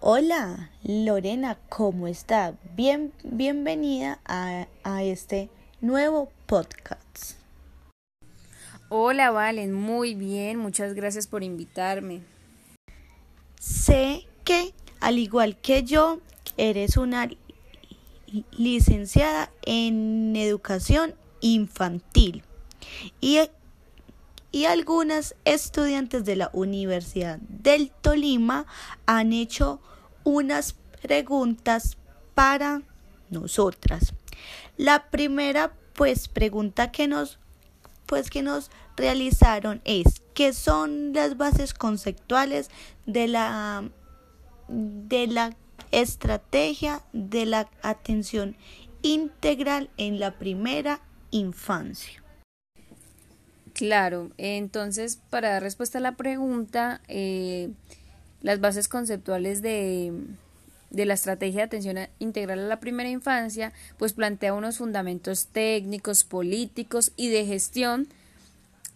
Hola, Lorena, ¿cómo está? Bien, bienvenida a, a este nuevo podcast. Hola, Valen, muy bien, muchas gracias por invitarme. Sé que, al igual que yo, eres una licenciada en educación infantil y, y algunas estudiantes de la Universidad del Tolima han hecho unas preguntas para nosotras. La primera pues pregunta que nos pues que nos realizaron es ¿qué son las bases conceptuales de la de la estrategia de la atención integral en la primera infancia. Claro, entonces para dar respuesta a la pregunta, eh, las bases conceptuales de, de la estrategia de atención integral a la primera infancia, pues plantea unos fundamentos técnicos, políticos y de gestión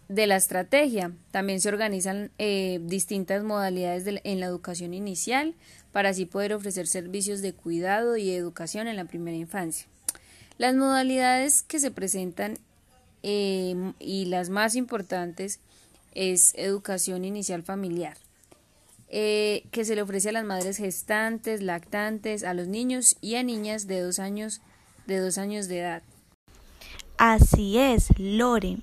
de la estrategia. También se organizan eh, distintas modalidades en la educación inicial para así poder ofrecer servicios de cuidado y educación en la primera infancia. Las modalidades que se presentan em, y las más importantes es educación inicial familiar, eh, que se le ofrece a las madres gestantes, lactantes, a los niños y a niñas de dos años de, dos años de edad. Así es, Lore.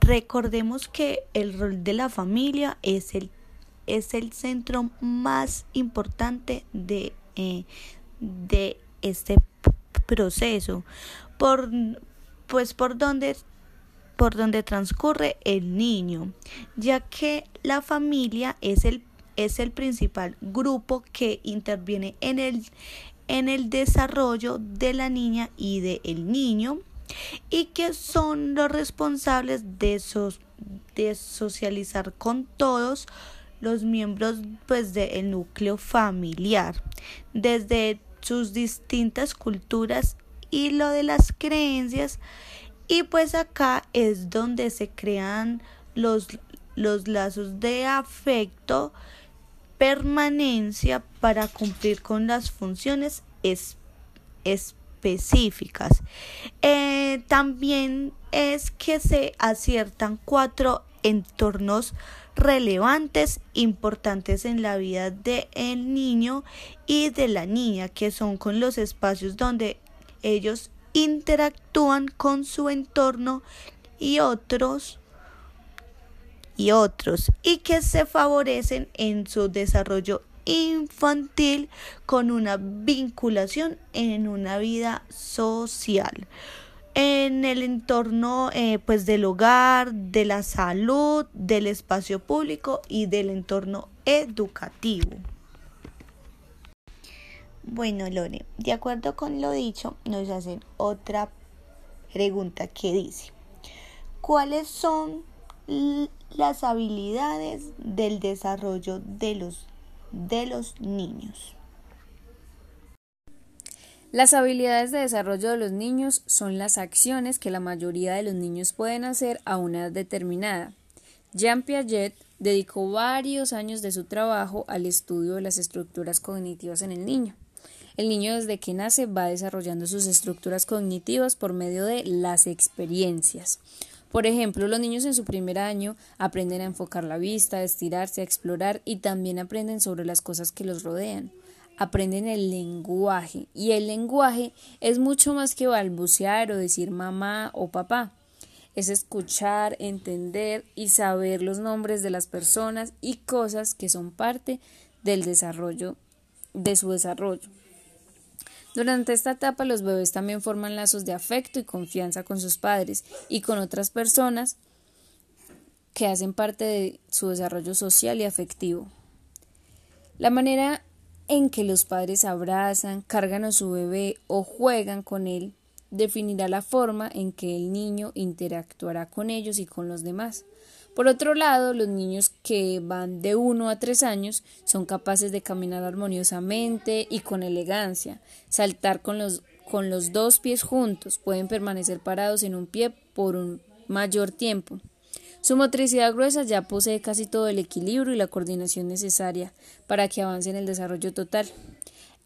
Recordemos que el rol de la familia es el, es el centro más importante de, eh, de este proceso, por, pues por donde por donde transcurre el niño, ya que la familia es el, es el principal grupo que interviene en el, en el desarrollo de la niña y del niño y que son los responsables de, de socializar con todos los miembros pues del núcleo familiar desde sus distintas culturas y lo de las creencias y pues acá es donde se crean los, los lazos de afecto permanencia para cumplir con las funciones específicas. Eh, también es que se aciertan cuatro entornos relevantes, importantes en la vida del niño y de la niña, que son con los espacios donde ellos interactúan con su entorno y otros y otros y que se favorecen en su desarrollo infantil con una vinculación en una vida social en el entorno eh, pues del hogar, de la salud, del espacio público y del entorno educativo. Bueno, Lore, de acuerdo con lo dicho, nos hacen otra pregunta que dice, ¿cuáles son las habilidades del desarrollo de los de los niños. Las habilidades de desarrollo de los niños son las acciones que la mayoría de los niños pueden hacer a una edad determinada. Jean Piaget dedicó varios años de su trabajo al estudio de las estructuras cognitivas en el niño. El niño desde que nace va desarrollando sus estructuras cognitivas por medio de las experiencias. Por ejemplo, los niños en su primer año aprenden a enfocar la vista, a estirarse, a explorar y también aprenden sobre las cosas que los rodean. Aprenden el lenguaje y el lenguaje es mucho más que balbucear o decir mamá o papá. Es escuchar, entender y saber los nombres de las personas y cosas que son parte del desarrollo de su desarrollo. Durante esta etapa los bebés también forman lazos de afecto y confianza con sus padres y con otras personas que hacen parte de su desarrollo social y afectivo. La manera en que los padres abrazan, cargan a su bebé o juegan con él definirá la forma en que el niño interactuará con ellos y con los demás. Por otro lado, los niños que van de 1 a 3 años son capaces de caminar armoniosamente y con elegancia, saltar con los, con los dos pies juntos, pueden permanecer parados en un pie por un mayor tiempo. Su motricidad gruesa ya posee casi todo el equilibrio y la coordinación necesaria para que avance en el desarrollo total.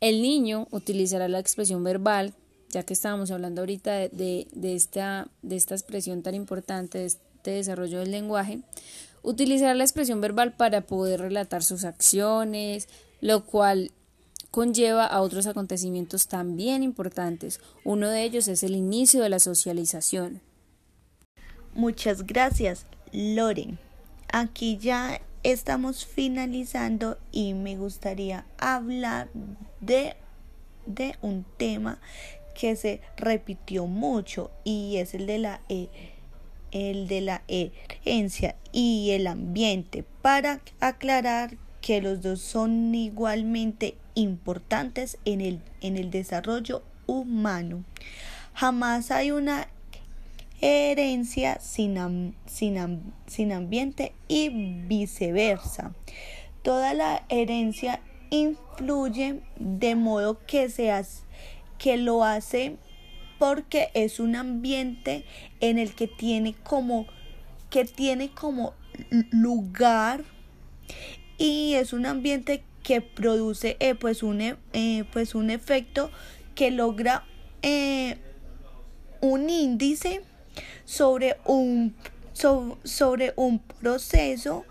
El niño utilizará la expresión verbal, ya que estábamos hablando ahorita de, esta, de esta expresión tan importante, de desarrollo del lenguaje, utilizará la expresión verbal para poder relatar sus acciones, lo cual conlleva a otros acontecimientos también importantes. Uno de ellos es el inicio de la socialización. Muchas gracias. Loren. Aquí ya estamos finalizando y me gustaría hablar de, de un tema que se repitió mucho y es el de la e, el de la herencia y el ambiente para aclarar que los dos son igualmente importantes en el, en el desarrollo humano. Jamás hay una herencia sin, sin, ambiente y viceversa. Toda la herencia influye de modo que, se que lo hace porque es un ambiente en el que tiene como que tiene como lugar y es un ambiente que produce eh, pues, un, eh, pues un efecto que logra eh, un índice sobre un, sobre un proceso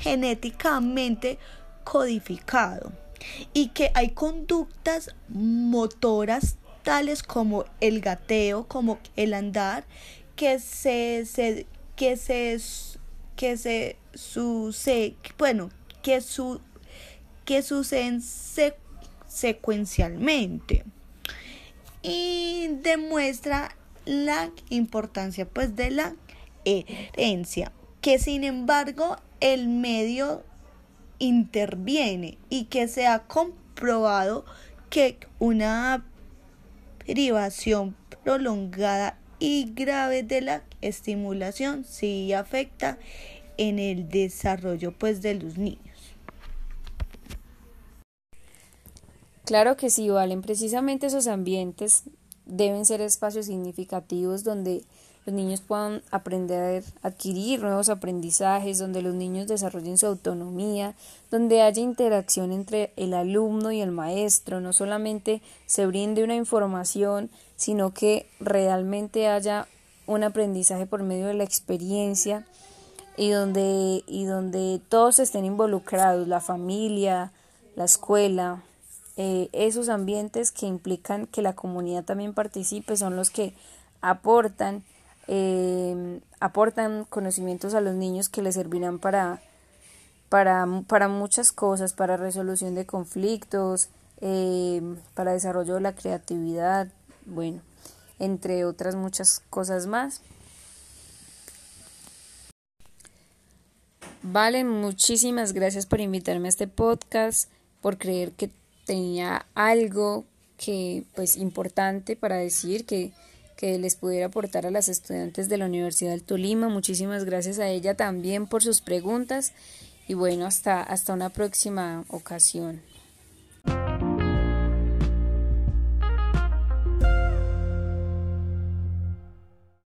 genéticamente codificado y que hay conductas motoras tales como el gateo, como el andar, que se, que se que se sucede, bueno, que su que suceden secuencialmente. Y demuestra la importancia pues de la herencia, que sin embargo el medio interviene y que se ha comprobado que una privación prolongada y grave de la estimulación sí afecta en el desarrollo pues de los niños. Claro que sí, Valen. Precisamente esos ambientes deben ser espacios significativos donde los niños puedan aprender, adquirir nuevos aprendizajes, donde los niños desarrollen su autonomía, donde haya interacción entre el alumno y el maestro, no solamente se brinde una información, sino que realmente haya un aprendizaje por medio de la experiencia y donde, y donde todos estén involucrados, la familia, la escuela, eh, esos ambientes que implican que la comunidad también participe son los que aportan eh, aportan conocimientos a los niños que les servirán para, para, para muchas cosas, para resolución de conflictos, eh, para desarrollo de la creatividad, bueno, entre otras muchas cosas más. Vale, muchísimas gracias por invitarme a este podcast, por creer que tenía algo que pues importante para decir que, que les pudiera aportar a las estudiantes de la Universidad del Tolima. Muchísimas gracias a ella también por sus preguntas y bueno, hasta, hasta una próxima ocasión.